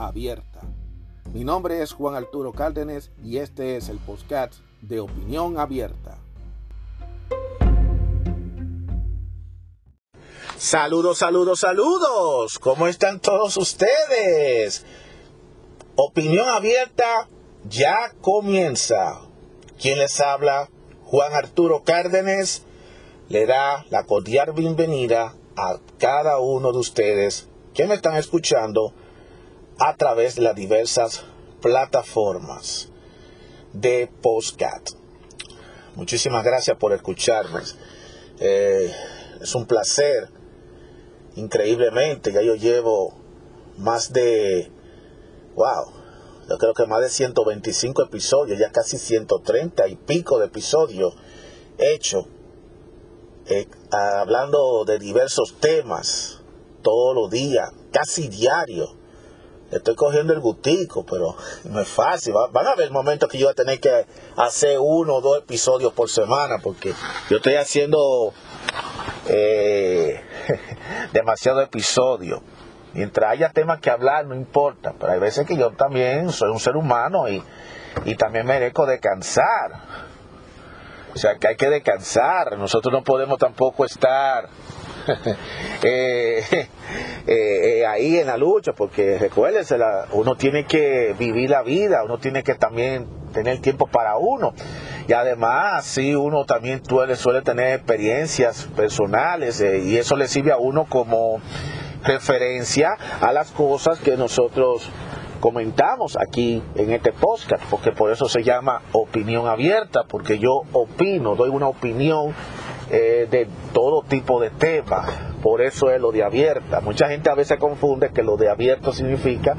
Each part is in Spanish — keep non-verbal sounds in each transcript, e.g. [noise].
abierta. Mi nombre es Juan Arturo Cárdenas y este es el podcast de Opinión Abierta. Saludos, saludos, saludos. ¿Cómo están todos ustedes? Opinión Abierta ya comienza. ¿Quién les habla? Juan Arturo Cárdenas le da la cordial bienvenida a cada uno de ustedes que me están escuchando a través de las diversas plataformas de Postcat. Muchísimas gracias por escucharme. Eh, es un placer, increíblemente, ya yo llevo más de, wow, yo creo que más de 125 episodios, ya casi 130 y pico de episodios hechos, eh, hablando de diversos temas, todos los días, casi diario estoy cogiendo el gustico, pero no es fácil. Van a haber momentos que yo voy a tener que hacer uno o dos episodios por semana, porque yo estoy haciendo eh, [laughs] demasiado episodios. Mientras haya temas que hablar, no importa, pero hay veces que yo también soy un ser humano y, y también merezco descansar. O sea, que hay que descansar. Nosotros no podemos tampoco estar [laughs] Eh, eh, eh, ahí en la lucha, porque recuérdense, uno tiene que vivir la vida, uno tiene que también tener tiempo para uno. Y además, sí, uno también suele, suele tener experiencias personales y eso le sirve a uno como referencia a las cosas que nosotros comentamos aquí en este podcast, porque por eso se llama opinión abierta, porque yo opino, doy una opinión eh, de todo tipo de temas. Por eso es lo de abierta. Mucha gente a veces confunde que lo de abierto significa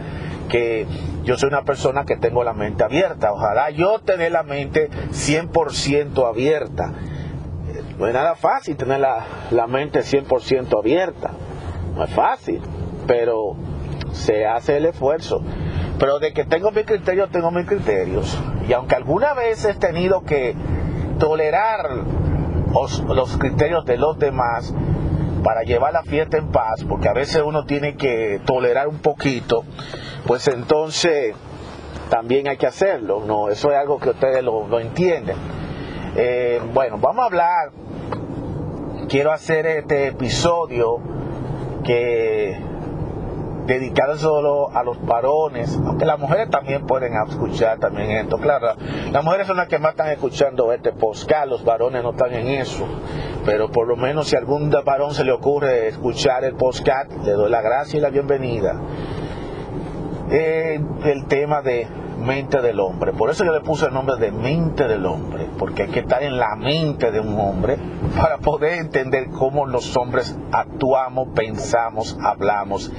que yo soy una persona que tengo la mente abierta. Ojalá yo tener la mente 100% abierta. No es nada fácil tener la, la mente 100% abierta. No es fácil, pero se hace el esfuerzo. Pero de que tengo mis criterios, tengo mis criterios. Y aunque alguna vez he tenido que tolerar los, criterios de los demás para llevar la fiesta en paz, porque a veces uno tiene que tolerar un poquito, pues entonces también hay que hacerlo, ¿no? Eso es algo que ustedes lo, entienden. Eh, bueno, vamos a hablar, quiero hacer este episodio que dedicado solo a los varones, aunque las mujeres también pueden escuchar también esto. Claro, las mujeres son las que más están escuchando este podcast, los varones no están en eso. Pero por lo menos si a algún varón se le ocurre escuchar el podcast, le doy la gracia y la bienvenida. Eh, el tema de mente del hombre. Por eso yo le puse el nombre de mente del hombre, porque hay que estar en la mente de un hombre para poder entender cómo los hombres actuamos, pensamos, hablamos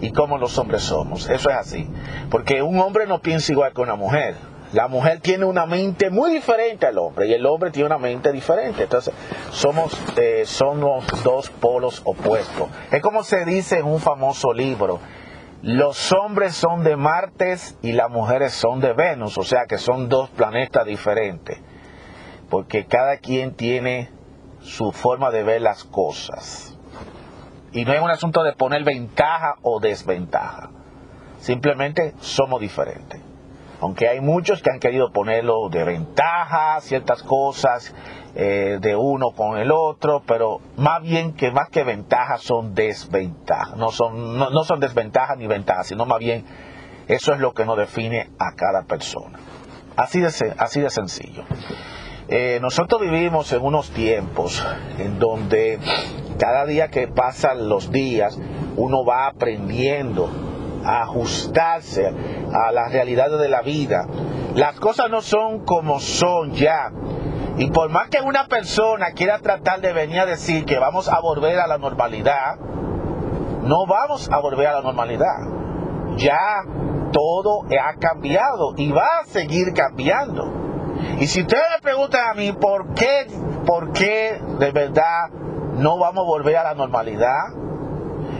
y cómo los hombres somos. Eso es así. Porque un hombre no piensa igual que una mujer. La mujer tiene una mente muy diferente al hombre y el hombre tiene una mente diferente. Entonces, somos, eh, somos dos polos opuestos. Es como se dice en un famoso libro. Los hombres son de Marte y las mujeres son de Venus, o sea que son dos planetas diferentes, porque cada quien tiene su forma de ver las cosas. Y no es un asunto de poner ventaja o desventaja. Simplemente somos diferentes. Aunque hay muchos que han querido ponerlo de ventaja, ciertas cosas eh, de uno con el otro, pero más bien que más que ventajas son desventajas. No son, no, son desventajas ni ventajas, sino más bien eso es lo que nos define a cada persona. Así de, así de sencillo. Eh, nosotros vivimos en unos tiempos en donde cada día que pasan los días uno va aprendiendo a ajustarse a las realidades de la vida. Las cosas no son como son ya. Y por más que una persona quiera tratar de venir a decir que vamos a volver a la normalidad, no vamos a volver a la normalidad. Ya todo ha cambiado y va a seguir cambiando. Y si ustedes me preguntan a mí por qué, por qué de verdad no vamos a volver a la normalidad,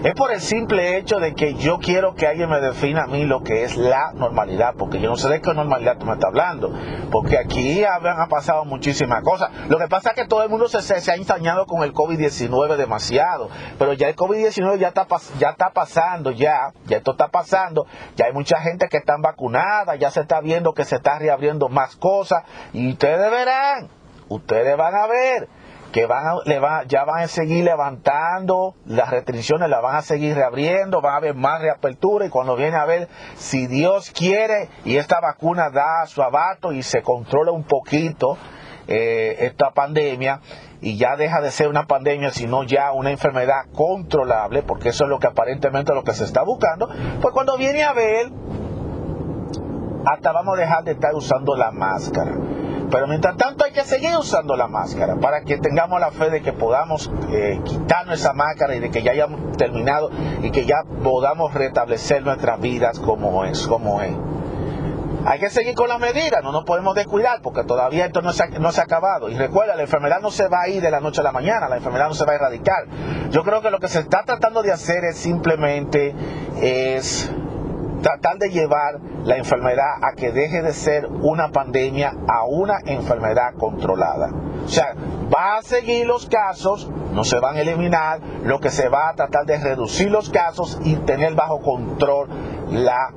es por el simple hecho de que yo quiero que alguien me defina a mí lo que es la normalidad, porque yo no sé de qué normalidad tú me estás hablando, porque aquí han pasado muchísimas cosas. Lo que pasa es que todo el mundo se, ha ensañado con el COVID-19 demasiado, pero ya el COVID-19 ya está, ya está pasando, ya, ya esto está pasando, ya hay mucha gente que está vacunada, ya se está viendo que se está reabriendo más cosas, y ustedes verán, ustedes van a ver que van le ya van a seguir levantando las restricciones, las van a seguir reabriendo, van a haber más reapertura y cuando viene a ver si Dios quiere y esta vacuna da su abato y se controla un poquito eh, esta pandemia y ya deja de ser una pandemia, sino ya una enfermedad controlable, porque eso es lo que aparentemente lo que se está buscando, pues cuando viene a ver, hasta vamos a dejar de estar usando la máscara. Pero mientras tanto hay que seguir usando la máscara para que tengamos la fe de que podamos eh, quitarnos esa máscara y de que ya hayamos terminado y que ya podamos restablecer nuestras vidas como es, como es. Hay que seguir con las medidas, no nos podemos descuidar porque todavía esto no se, ha, no se ha acabado. Y recuerda, la enfermedad no se va a ir de la noche a la mañana, la enfermedad no se va a erradicar. Yo creo que lo que se está tratando de hacer es simplemente es tratar de llevar la enfermedad a que deje de ser una pandemia a una enfermedad controlada. O sea, va a seguir los casos, no se van a eliminar, lo que se va a tratar de reducir los casos y tener bajo control la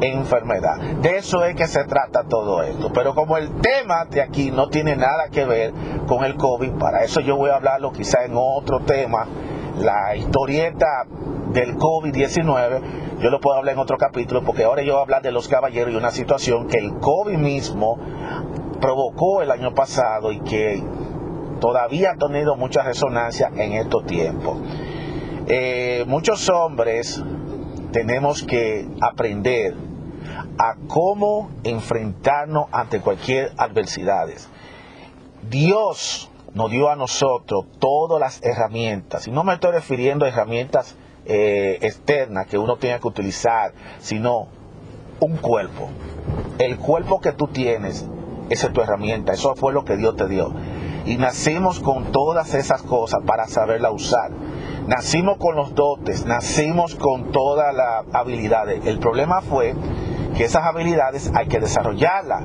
enfermedad. De eso es que se trata todo esto. Pero como el tema de aquí no tiene nada que ver con el COVID, para eso yo voy a hablarlo quizá en otro tema, la historieta del COVID-19, yo lo puedo hablar en otro capítulo, porque ahora yo voy a hablar de los caballeros y una situación que el COVID mismo provocó el año pasado y que todavía ha tenido mucha resonancia en estos tiempos. Eh, muchos hombres tenemos que aprender a cómo enfrentarnos ante cualquier adversidad. Dios nos dio a nosotros todas las herramientas, y no me estoy refiriendo a herramientas eh, externa que uno tiene que utilizar, sino un cuerpo. El cuerpo que tú tienes, esa es tu herramienta, eso fue lo que Dios te dio. Y nacimos con todas esas cosas para saberla usar. Nacimos con los dotes, nacimos con todas las habilidades. El problema fue que esas habilidades hay que desarrollarlas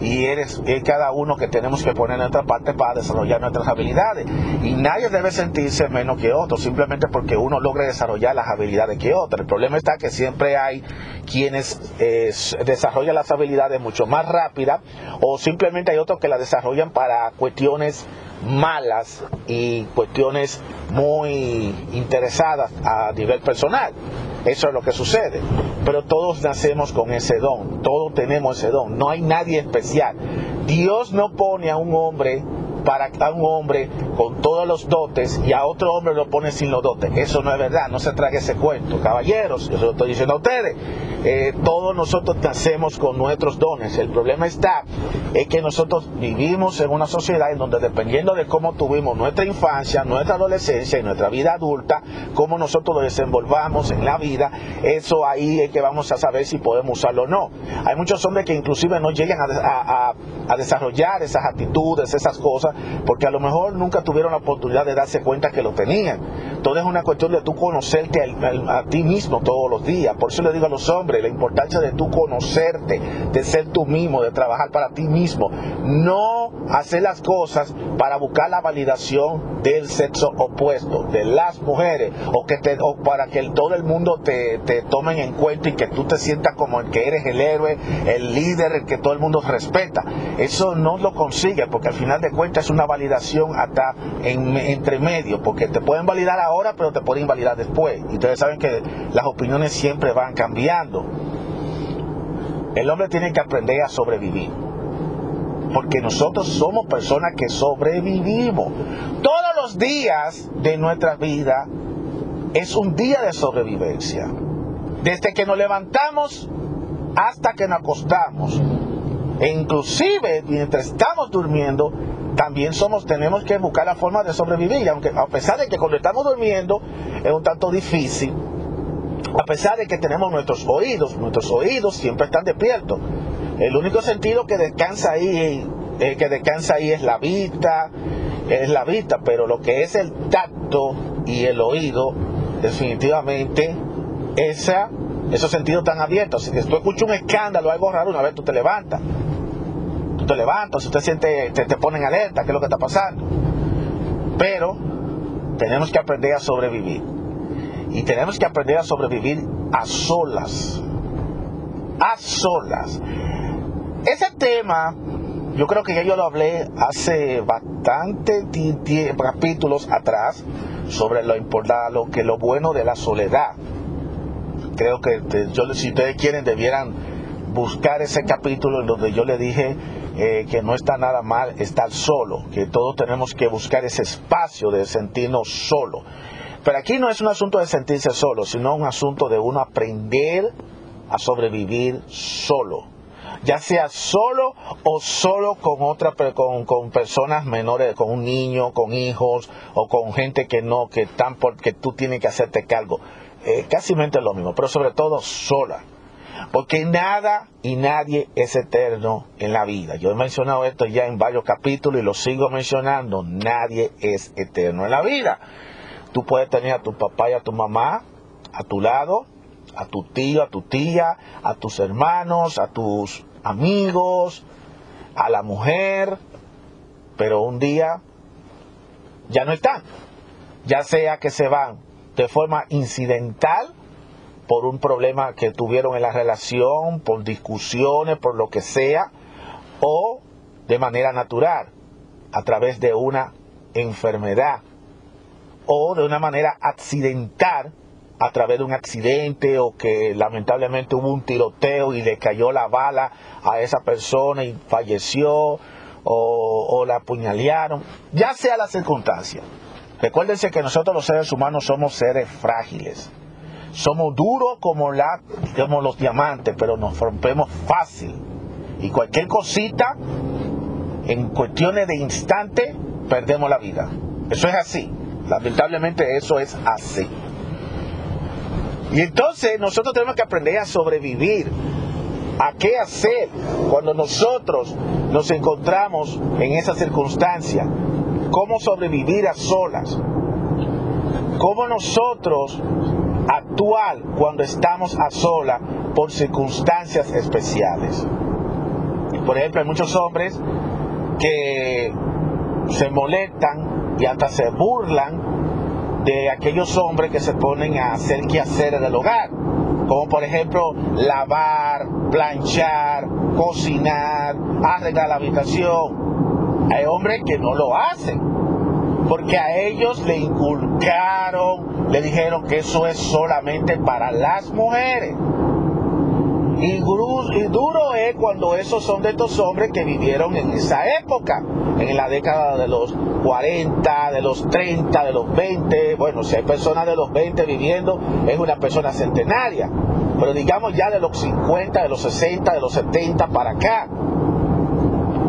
y eres es cada uno que tenemos que poner nuestra parte para desarrollar nuestras habilidades. Y nadie debe sentirse menos que otro, simplemente porque uno logre desarrollar las habilidades que otro. El problema está que siempre hay quienes eh, desarrollan las habilidades mucho más rápidas o simplemente hay otros que las desarrollan para cuestiones malas y cuestiones muy interesadas a nivel personal. Eso es lo que sucede. Pero todos nacemos con ese don, todos tenemos ese don, no hay nadie especial. Dios no pone a un hombre para a un hombre con todos los dotes y a otro hombre lo pone sin los dotes. Eso no es verdad, no se trague ese cuento. Caballeros, yo se lo estoy diciendo a ustedes, eh, todos nosotros nacemos con nuestros dones. El problema está es que nosotros vivimos en una sociedad en donde dependiendo de cómo tuvimos nuestra infancia, nuestra adolescencia y nuestra vida adulta, cómo nosotros lo desenvolvamos en la vida, eso ahí es que vamos a saber si podemos usarlo o no. Hay muchos hombres que inclusive no llegan a, a desarrollar esas actitudes, esas cosas, porque a lo mejor nunca tuvieron la oportunidad de darse cuenta que lo tenían. Todo es una cuestión de tú conocerte a, ti mismo todos los días. Por eso le digo a los hombres la importancia de tú conocerte, de ser tú mismo, de trabajar para ti mismo. No hacer las cosas para buscar la validación del sexo opuesto, de las mujeres, o, que te, o para que todo el mundo te, te tomen en cuenta y que tú te sientas como el que eres el héroe, el líder, el que todo el mundo respeta. Eso no lo consigue porque al final de cuentas es una validación hasta en, entre medio, porque te pueden validar ahora, pero te pueden validar después. Y ustedes saben que las opiniones siempre van cambiando. El hombre tiene que aprender a sobrevivir. Porque nosotros somos personas que sobrevivimos. Todos los días de nuestra vida es un día de sobrevivencia. Desde que nos levantamos hasta que nos acostamos. E inclusive mientras estamos durmiendo, también somos, tenemos que buscar la forma de sobrevivir, aunque a pesar de que cuando estamos durmiendo es un tanto difícil, A pesar de que tenemos nuestros oídos, nuestros oídos siempre están despiertos. El único sentido que descansa ahí, eh, que descansa ahí es la vista, es la vista, pero lo que es el tacto y el oído, definitivamente, esa, esos sentidos están abiertos. Si tú escuchas un escándalo, algo raro, una vez tú te levantas. Tú te levantas, si te sientes, te, te ponen alerta, qué es lo que está pasando. Pero tenemos que aprender a sobrevivir. Y tenemos que aprender a sobrevivir a solas. A solas. Ese tema yo creo que yo lo hablé hace bastante capítulos atrás sobre lo importante, lo que lo bueno de la soledad. Creo que yo, si ustedes quieren debieran buscar ese capítulo en donde yo le dije eh, que no está nada mal estar solo, que todos tenemos que buscar ese espacio de sentirnos solo. Pero aquí no es un asunto de sentirse solo, sino un asunto de uno aprender a sobrevivir solo ya sea solo o solo con otra con, con personas menores, con un niño, con hijos o con gente que no, que están porque tú tienes que hacerte cargo. Eh, casi mente lo mismo, pero sobre todo sola. Porque nada y nadie es eterno en la vida. Yo he mencionado esto ya en varios capítulos y lo sigo mencionando. Nadie es eterno en la vida. Tú puedes tener a tu papá y a tu mamá a tu lado, a tu tío, a tu tía, a tus hermanos, a tus amigos, a la mujer, pero un día ya no están. Ya sea que se van de forma incidental por un problema que tuvieron en la relación, por discusiones, por lo que sea, o de manera natural, a través de una enfermedad, o de una manera accidental, a través de un accidente o que lamentablemente hubo un tiroteo y le cayó la bala a esa persona y falleció o, la apuñalearon, ya sea la circunstancia. Recuérdense que nosotros los seres humanos somos seres frágiles. Somos duros como, la, como los diamantes, pero nos rompemos fácil. Y cualquier cosita, en cuestiones de instante, perdemos la vida. Eso es así. Lamentablemente eso es así. Y entonces nosotros tenemos que aprender a sobrevivir, a qué hacer cuando nosotros nos encontramos en esa circunstancia, cómo sobrevivir a solas, cómo nosotros actuar cuando estamos a solas por circunstancias especiales. Por ejemplo, hay muchos hombres que se molestan y hasta se burlan de aquellos hombres que se ponen a hacer quehaceres del hogar, como por ejemplo lavar, planchar, cocinar, arreglar la habitación. Hay hombres que no lo hacen, porque a ellos le inculcaron, le dijeron que eso es solamente para las mujeres. Y, duro es cuando esos son de estos hombres que vivieron en esa época, en la década de los 40, de los 30, de los 20. Bueno, si hay personas de los 20 viviendo, es una persona centenaria. Pero digamos ya de los 50, de los 60, de los 70 para acá.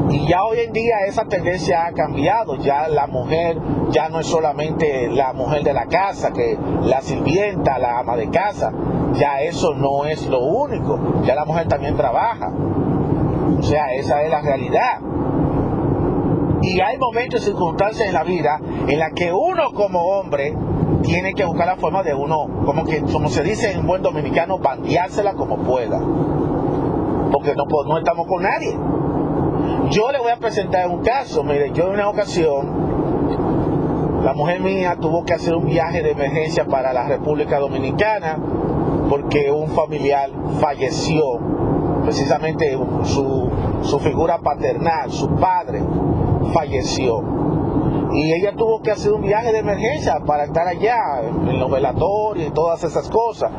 Y ya hoy en día esa tendencia ha cambiado, ya la mujer ya no es solamente la mujer de la casa, que la sirvienta, la ama de casa, ya eso no es lo único, ya la mujer también trabaja. O sea, esa es la realidad. Y hay momentos y circunstancias en la vida en las que uno como hombre tiene que buscar la forma de uno, como que como se dice en buen dominicano, bandeársela como pueda. Porque no, no estamos con nadie. Yo le voy a presentar un caso. Mire, yo en una ocasión, la mujer mía tuvo que hacer un viaje de emergencia para la República Dominicana porque un familiar falleció, precisamente su, su figura paternal, su padre, falleció. Y ella tuvo que hacer un viaje de emergencia para estar allá, en los velatorios y todas esas cosas.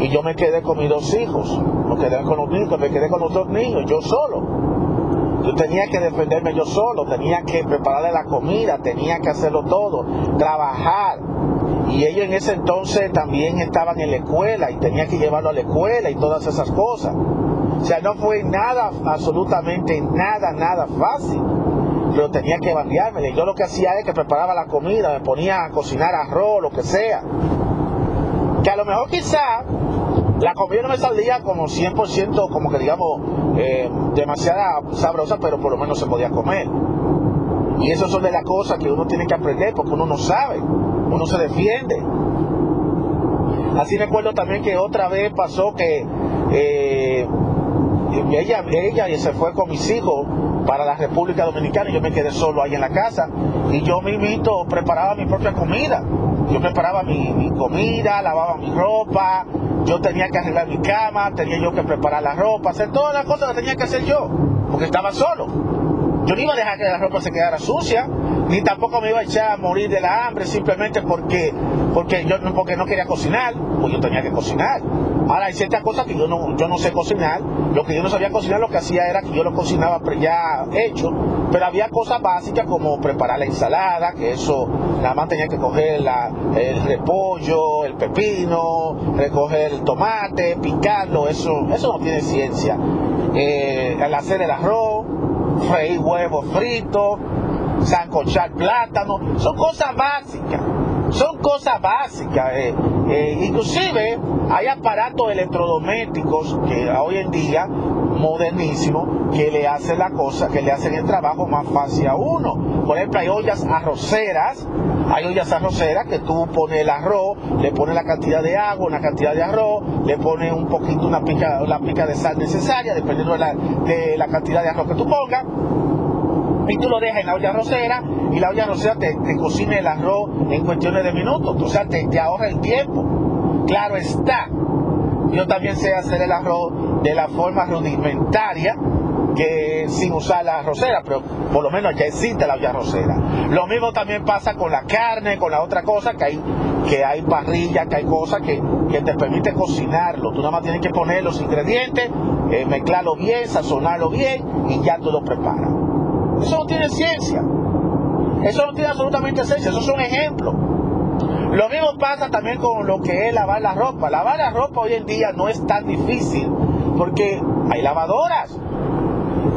Y yo me quedé con mis dos hijos, me quedé con los niños, me quedé con los dos niños, yo solo. Yo tenía que defenderme yo solo, tenía que prepararle la comida, tenía que hacerlo todo, trabajar. Y ellos en ese entonces también estaban en la escuela y tenía que llevarlo a la escuela y todas esas cosas. O sea, no fue nada, absolutamente nada, nada fácil. Pero tenía que bandearme. Yo lo que hacía es que preparaba la comida, me ponía a cocinar arroz, lo que sea. que a lo mejor quizá la comida no me salía como 100%, como que digamos, eh, demasiada sabrosa, pero por lo menos se podía comer. Y eso son de las cosas que uno tiene que aprender porque uno no sabe, uno se defiende. Así recuerdo también que otra vez pasó que eh, ella, ella se fue con mis hijos para la República Dominicana y yo me quedé solo ahí en la casa y yo mismito preparaba mi propia comida. Yo preparaba mi, comida, lavaba mi ropa, yo tenía que arreglar mi cama, tenía yo que preparar la ropa, hacer todas las cosas que tenía que hacer yo, porque estaba solo. Yo no iba a dejar que la ropa se quedara sucia, ni tampoco me iba a echar a morir de la hambre simplemente porque, porque, yo, porque no quería cocinar, pues yo tenía que cocinar. Ahora hay ciertas cosas que yo no, yo no sé cocinar, lo que yo no sabía cocinar lo que hacía era que yo lo cocinaba ya hecho, pero había cosas básicas como preparar la ensalada, que eso nada más tenía que coger el repollo, el pepino, recoger el tomate, picarlo, eso, eso no tiene ciencia. Eh, el hacer el arroz, freír huevos fritos, sancochar plátano, son cosas básicas, son cosas básicas. Eh, eh, inclusive hay aparatos electrodomésticos que hoy en día modernísimos que le hacen la cosa, que le hacen el trabajo más fácil a uno. Por ejemplo, hay ollas arroceras, hay ollas arroceras que tú pones el arroz, le pones la cantidad de agua, una cantidad de arroz, le pones un poquito, una pica, la pica de sal necesaria, dependiendo de la, de la cantidad de arroz que tú pongas y tú lo dejas en la olla arrocera y la olla arrocera te, te cocina el arroz en cuestiones de minutos, o sea, te, te ahorra el tiempo. Claro está, yo también sé hacer el arroz de la forma rudimentaria, que sin usar la arrocera, pero por lo menos ya existe la olla arrocera. Lo mismo también pasa con la carne, con la otra cosa, que hay, que hay parrilla, que hay cosas que, que te permite cocinarlo. Tú nada más tienes que poner los ingredientes, eh, mezclarlo bien, sazonarlo bien y ya tú lo preparas. Eso no tiene ciencia. Eso no tiene absolutamente ciencia. Eso son ejemplos. Lo mismo pasa también con lo que es lavar la ropa. Lavar la ropa hoy en día no es tan difícil porque hay lavadoras.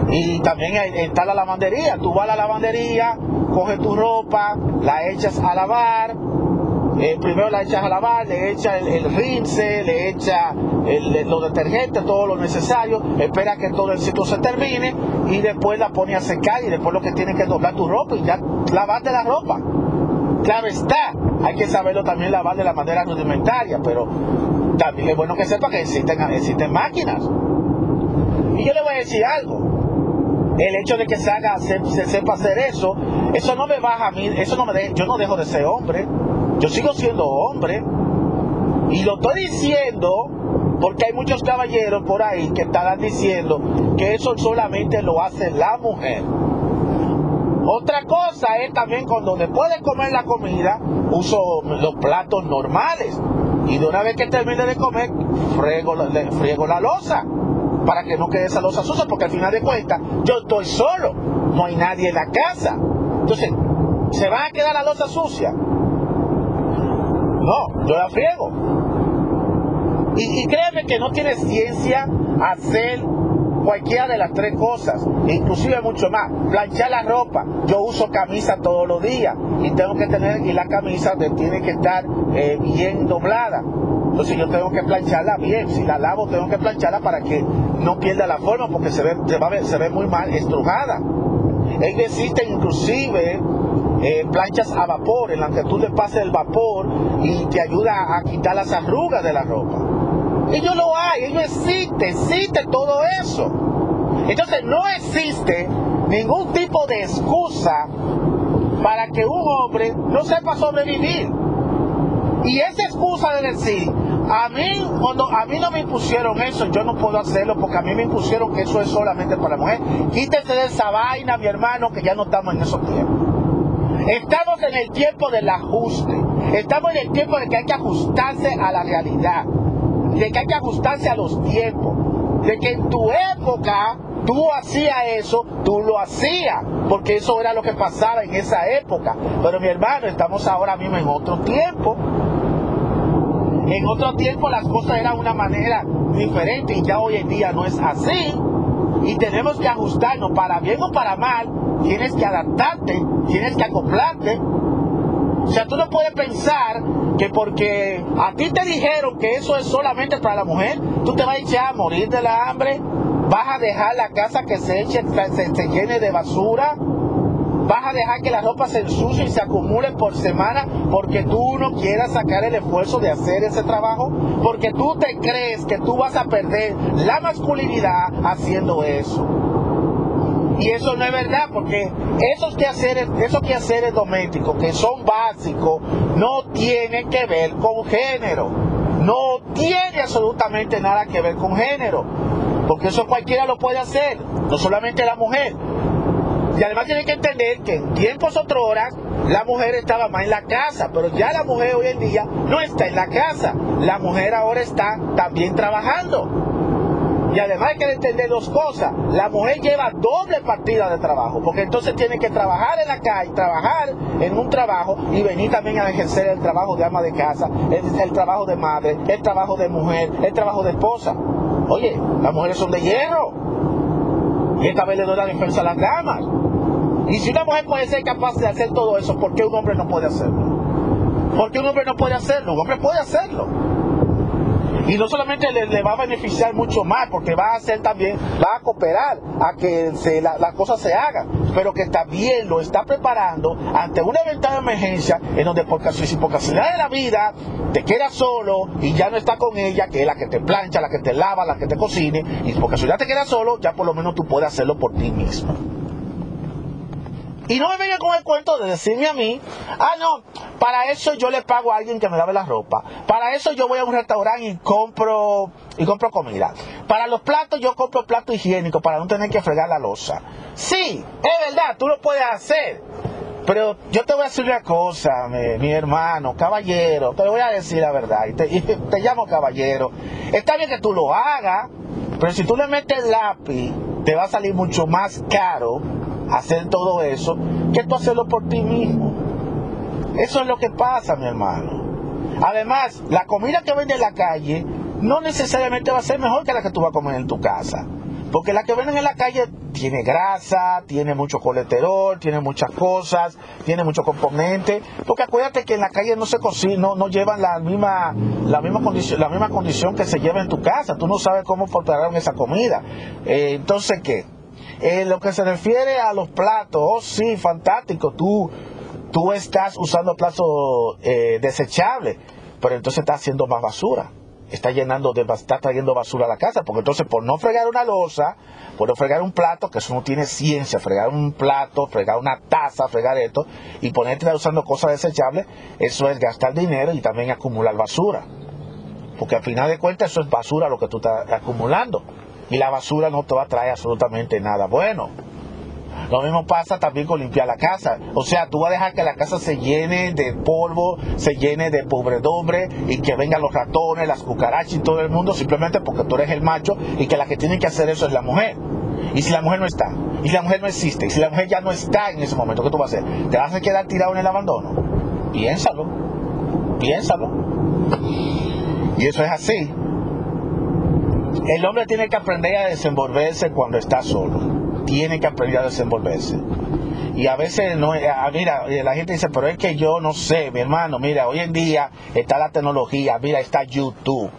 Y también está la lavandería. Tú vas a la lavandería, coges tu ropa, la echas a lavar, eh, primero la echas a lavar, le echas el, rince, le echas los detergentes, todo lo necesario, espera que todo el ciclo se termine y después la pones a secar y después lo que tienes que doblar tu ropa y ya lavarte la ropa. Claro está, hay que saberlo también lavar de la manera rudimentaria, pero también es bueno que sepa que existen, existen máquinas. Y yo le voy a decir algo, el hecho de que se haga, se, sepa hacer eso, eso no me baja a mí, eso no me yo no dejo de ser hombre. Yo sigo siendo hombre. Y lo estoy diciendo porque hay muchos caballeros por ahí que están diciendo que eso solamente lo hace la mujer. Otra cosa es también cuando después de comer la comida uso los platos normales y de una vez que termine de comer friego, friego la losa para que no quede esa losa sucia porque al final de cuentas yo estoy solo, no hay nadie en la casa. Entonces, ¿se va a quedar la losa sucia? No, yo la friego. Y, créeme que no tiene ciencia hacer cualquiera de las tres cosas, inclusive mucho más. Planchar la ropa, yo uso camisa todos los días y tengo que tener, y la camisa tiene que estar eh, bien doblada. Entonces yo tengo que plancharla bien, si la lavo tengo que plancharla para que no pierda la forma porque se ve, se, ve muy mal estrujada. Existe inclusive eh, planchas a vapor en las que tú le pases el vapor y te ayuda a quitar las arrugas de la ropa. Ellos lo hay, ellos existe, existe todo eso. Entonces no existe ningún tipo de excusa para que un hombre no sepa sobrevivir. Y esa excusa de decir, a mí, cuando a mí no me impusieron eso, yo no puedo hacerlo porque a mí me impusieron que eso es solamente para la mujer. Quítese de esa vaina, mi hermano, que ya no estamos en esos tiempos. Estamos en el tiempo del ajuste. Estamos en el tiempo de que hay que ajustarse a la realidad. De que hay que ajustarse a los tiempos. De que en tu época tú hacías eso, tú lo hacías. Porque eso era lo que pasaba en esa época. Pero mi hermano, estamos ahora mismo en otro tiempo. En otro tiempo las cosas eran una manera diferente y ya hoy en día no es así. Y tenemos que ajustarnos para bien o para mal tienes que adaptarte, tienes que acoplarte. O sea, tú no puedes pensar que porque a ti te dijeron que eso es solamente para la mujer, tú te vas a echar a morir de la hambre, vas a dejar la casa que se eche, se, se llene de basura, vas a dejar que la ropa se ensucie y se acumule por semana porque tú no quieras sacar el esfuerzo de hacer ese trabajo, porque tú te crees que tú vas a perder la masculinidad haciendo eso. Y eso no es verdad, porque esos quehaceres, esos quehaceres domésticos que son básicos no tienen que ver con género. No tiene absolutamente nada que ver con género. Porque eso cualquiera lo puede hacer, no solamente la mujer. Y además tienen que entender que en tiempos horas la mujer estaba más en la casa, pero ya la mujer hoy en día no está en la casa. La mujer ahora está también trabajando. Y además hay que entender dos cosas. La mujer lleva doble partida de trabajo, porque entonces tiene que trabajar en la calle, trabajar en un trabajo y venir también a ejercer el trabajo de ama de casa, el, trabajo de madre, el trabajo de mujer, el trabajo de esposa. Oye, las mujeres son de hierro. Esta vez le doy la defensa a las damas. Y si una mujer puede ser capaz de hacer todo eso, ¿por qué un hombre no puede hacerlo? ¿Por qué un hombre no puede hacerlo? Un hombre puede hacerlo. Y no solamente le, va a beneficiar mucho más, porque va a hacer también, va a cooperar a que las cosas se hagan, pero que bien, lo está preparando ante una eventual emergencia en donde por casualidad de la vida te quedas solo y ya no está con ella, que es la que te plancha, la que te lava, la que te cocine, y por casualidad te quedas solo, ya por lo menos tú puedes hacerlo por ti mismo. Y no me venga con el cuento de decirme a mí, ah, no, para eso yo le pago a alguien que me lave la ropa. Para eso yo voy a un restaurante y compro y compro comida. Para los platos yo compro plato higiénico para no tener que fregar la losa. Sí, es verdad, tú lo puedes hacer. Pero yo te voy a decir una cosa, mi, hermano, caballero, te voy a decir la verdad, y te, y te llamo caballero. Está bien que tú lo hagas, pero si tú le metes lápiz, te va a salir mucho más caro hacer todo eso que tú hacerlo por ti mismo. Eso es lo que pasa, mi hermano. Además, la comida que vende en la calle no necesariamente va a ser mejor que la que tú vas a comer en tu casa. Porque la que venden en la calle tiene grasa, tiene mucho colesterol, tiene muchas cosas, tiene muchos componentes. Porque acuérdate que en la calle no se cocina, no, llevan la misma, la misma condición, la misma condición que se lleva en tu casa. Tú no sabes cómo prepararon esa comida. Eh, entonces, ¿qué? En lo que se refiere a los platos, oh sí, fantástico, tú, tú estás usando platos eh, desechables, pero entonces estás haciendo más basura. Está llenando de, está trayendo basura a la casa, porque entonces por no fregar una losa, por no fregar un plato, que eso no tiene ciencia, fregar un plato, fregar una taza, fregar esto, y ponerte usando cosas desechables, eso es gastar dinero y también acumular basura. Porque al final de cuentas eso es basura lo que tú estás acumulando y la basura no te va a traer absolutamente nada bueno. Lo mismo pasa también con limpiar la casa. O sea, tú vas a dejar que la casa se llene de polvo, se llene de pobredumbre y que vengan los ratones, las cucarachas y todo el mundo simplemente porque tú eres el macho y que la que tiene que hacer eso es la mujer. Y si la mujer no está, y si la mujer no existe, y si la mujer ya no está en ese momento, ¿qué tú vas a hacer? ¿Te vas a quedar tirado en el abandono? Piénsalo, piénsalo. Y eso es así. El hombre tiene que aprender a desenvolverse cuando está solo. Tiene que aprender a desenvolverse. Y a veces no, ah, mira, la gente dice, pero es que yo no sé, mi hermano, mira, hoy en día está la tecnología, mira, está YouTube.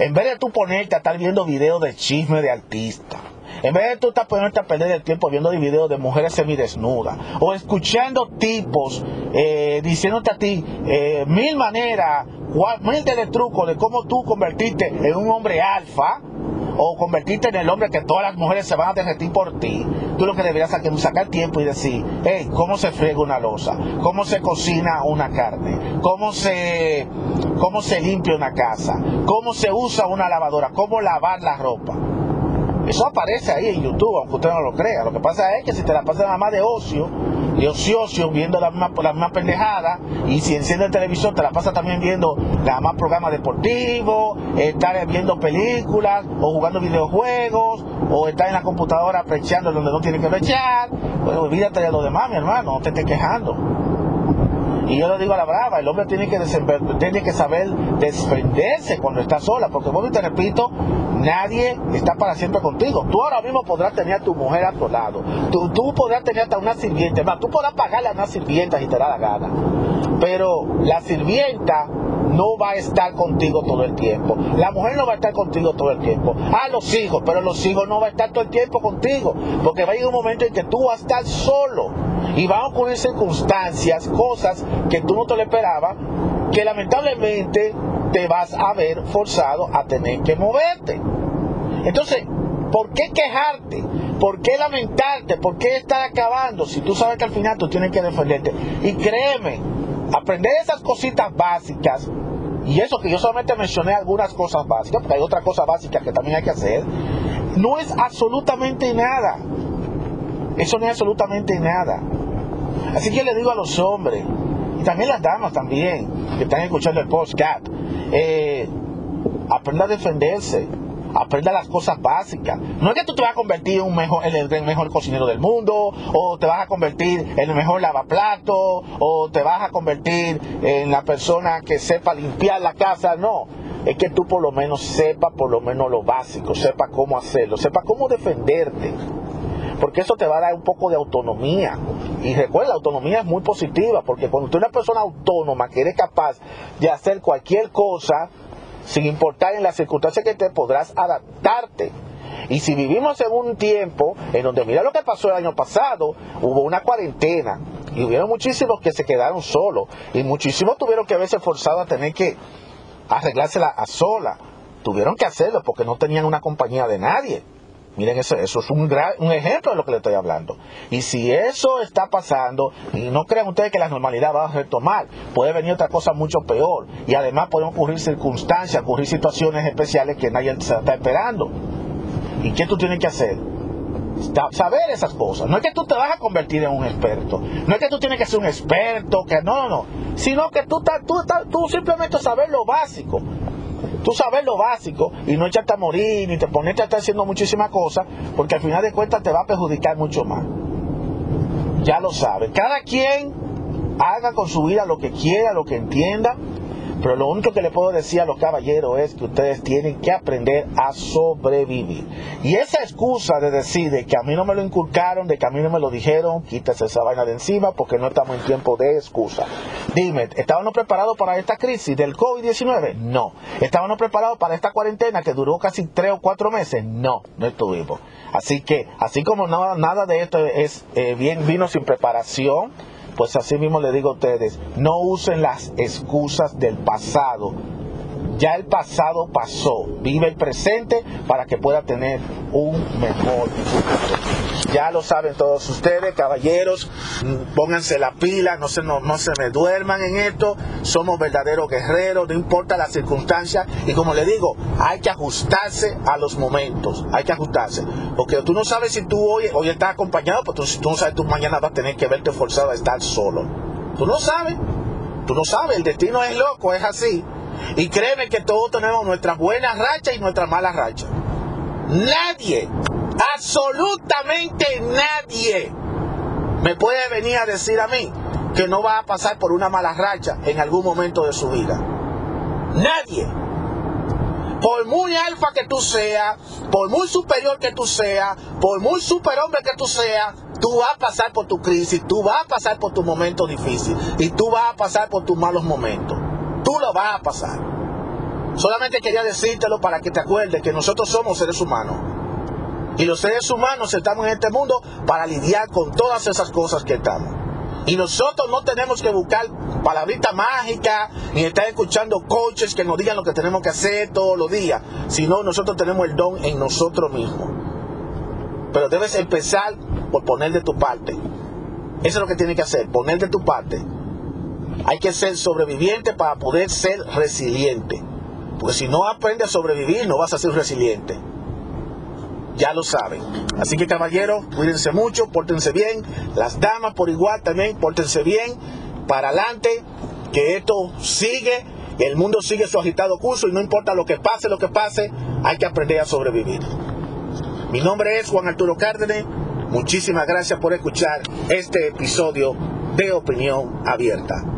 En vez de tú ponerte a estar viendo videos de chisme de artistas, en vez de tú estar poniendo a perder el tiempo viendo videos de mujeres semidesnudas o escuchando tipos eh, diciéndote a ti eh, mil maneras, mil de trucos de cómo tú convertiste en un hombre alfa o convertirte en el hombre que todas las mujeres se van a derretir por ti, tú lo que deberías es sacar tiempo y decir, hey, ¿cómo se friega una losa? ¿Cómo se cocina una carne? ¿Cómo se, cómo se limpia una casa? ¿Cómo se usa una lavadora? ¿Cómo lavar la ropa? Eso aparece ahí en YouTube, aunque usted no lo crea. Lo que pasa es que si te la pasas nada más de ocio, y ocioso, viendo la misma, la misma pendejada, y si enciende el televisor te la pasa también viendo nada más programas deportivos, estar viendo películas, o jugando videojuegos, o estar en la computadora apreciando donde no tiene que apreciar, pues olvídate de lo demás, mi hermano, no te estés quejando. Y yo lo digo a la brava, el hombre tiene que, tiene que saber desprenderse cuando está sola, porque vos te repito, nadie está para siempre contigo. Tú ahora mismo podrás tener a tu mujer a tu lado, tú, tú podrás tener hasta una sirviente, más tú podrás pagarle a una sirvienta si te da la gana. Pero la sirvienta no va a estar contigo todo el tiempo. La mujer no va a estar contigo todo el tiempo. Ah, los hijos, pero los hijos no van a estar todo el tiempo contigo. Porque va a llegar un momento en que tú vas a estar solo. Y van a ocurrir circunstancias, cosas que tú no te lo esperabas, que lamentablemente te vas a ver forzado a tener que moverte. Entonces, ¿por qué quejarte? ¿Por qué lamentarte? ¿Por qué estar acabando si tú sabes que al final tú tienes que defenderte? Y créeme, aprender esas cositas básicas, y eso que yo solamente mencioné algunas cosas básicas, porque hay otras cosas básicas que también hay que hacer, no es absolutamente nada. Eso no es absolutamente nada. Así que le digo a los hombres, y también las damas también, que están escuchando el podcast, eh, aprenda a defenderse, aprenda las cosas básicas. No es que tú te vas a convertir en, un mejor, en el mejor cocinero del mundo, o te vas a convertir en el mejor lavaplato, o te vas a convertir en la persona que sepa limpiar la casa. No, es que tú por lo menos sepas por lo menos lo básico, sepa cómo hacerlo, sepa cómo defenderte. Porque eso te va a dar un poco de autonomía. Y recuerda, la autonomía es muy positiva, porque cuando tú eres una persona autónoma que eres capaz de hacer cualquier cosa, sin importar en las circunstancias que te podrás adaptarte. Y si vivimos en un tiempo en donde mira lo que pasó el año pasado, hubo una cuarentena y hubieron muchísimos que se quedaron solos y muchísimos tuvieron que verse forzados a tener que arreglársela a sola. Tuvieron que hacerlo porque no tenían una compañía de nadie. Miren, eso, eso es un, un ejemplo de lo que le estoy hablando. Y si eso está pasando, y no crean ustedes que la normalidad va a retomar, puede venir otra cosa mucho peor. Y además pueden ocurrir circunstancias, ocurrir situaciones especiales que nadie se está esperando. ¿Y qué tú tienes que hacer? saber esas cosas. No es que tú te vas a convertir en un experto. No es que tú tienes que ser un experto, que no, no, no. Sino que tú, tú, tú simplemente saber lo básico. Tú sabes lo básico y no echarte a morir ni te ponerte a estar haciendo muchísimas cosas porque al final de cuentas te va a perjudicar mucho más. Ya lo sabes. Cada quien haga con su vida lo que quiera, lo que entienda pero lo único que le puedo decir a los caballeros es que ustedes tienen que aprender a sobrevivir. Y esa excusa de decir de que a mí no me lo inculcaron, de que a mí no me lo dijeron, quítese esa vaina de encima porque no estamos en tiempo de excusa. Dime, ¿estábamos preparados para esta crisis del COVID-19? No. ¿Estábamos preparados para esta cuarentena que duró casi tres o cuatro meses? No, no estuvimos. Así que, así como nada, de esto es eh, bien vino sin preparación, pues así mismo le digo a ustedes, no usen las excusas del pasado. Ya el pasado pasó. Vive el presente para que pueda tener un mejor futuro. Ya lo saben todos ustedes, caballeros. Pónganse la pila, no se, no, no se me duerman en esto. Somos verdaderos guerreros, no importa las circunstancias. Y como le digo, hay que ajustarse a los momentos. Hay que ajustarse. Porque tú no sabes si tú hoy, hoy estás acompañado, pero tú, tú no sabes, tú mañana vas a tener que verte forzado a estar solo. Tú no sabes. Tú no sabes, el destino es loco, es así. Y créeme que todos tenemos nuestras buenas rachas y nuestras malas rachas. Nadie, absolutamente nadie, me puede venir a decir a mí que no va a pasar por una mala racha en algún momento de su vida. Nadie. Por muy alfa que tú seas, por muy superior que tú seas, por muy superhombre que tú seas, tú vas a pasar por tu crisis, tú vas a pasar por tu momento difícil y tú vas a pasar por tus malos momentos. Vas a pasar. Solamente quería decírtelo para que te acuerdes que nosotros somos seres humanos. Y los seres humanos estamos en este mundo para lidiar con todas esas cosas que estamos. Y nosotros no tenemos que buscar palabrita mágica ni estar escuchando coaches que nos digan lo que tenemos que hacer todos los días, sino nosotros tenemos el don en nosotros mismos. Pero debes empezar por poner de tu parte. Eso es lo que tienes que hacer, poner de tu parte. Hay que ser sobreviviente para poder ser resiliente. Porque si no aprendes a sobrevivir, no vas a ser resiliente. Ya lo saben. Así que caballeros, cuídense mucho, pórtense bien. Las damas por igual también, pórtense bien. Para adelante, que esto sigue. El mundo sigue su agitado curso y no importa lo que pase, lo que pase, hay que aprender a sobrevivir. Mi nombre es Juan Arturo Cárdenas. Muchísimas gracias por escuchar este episodio de Opinión Abierta.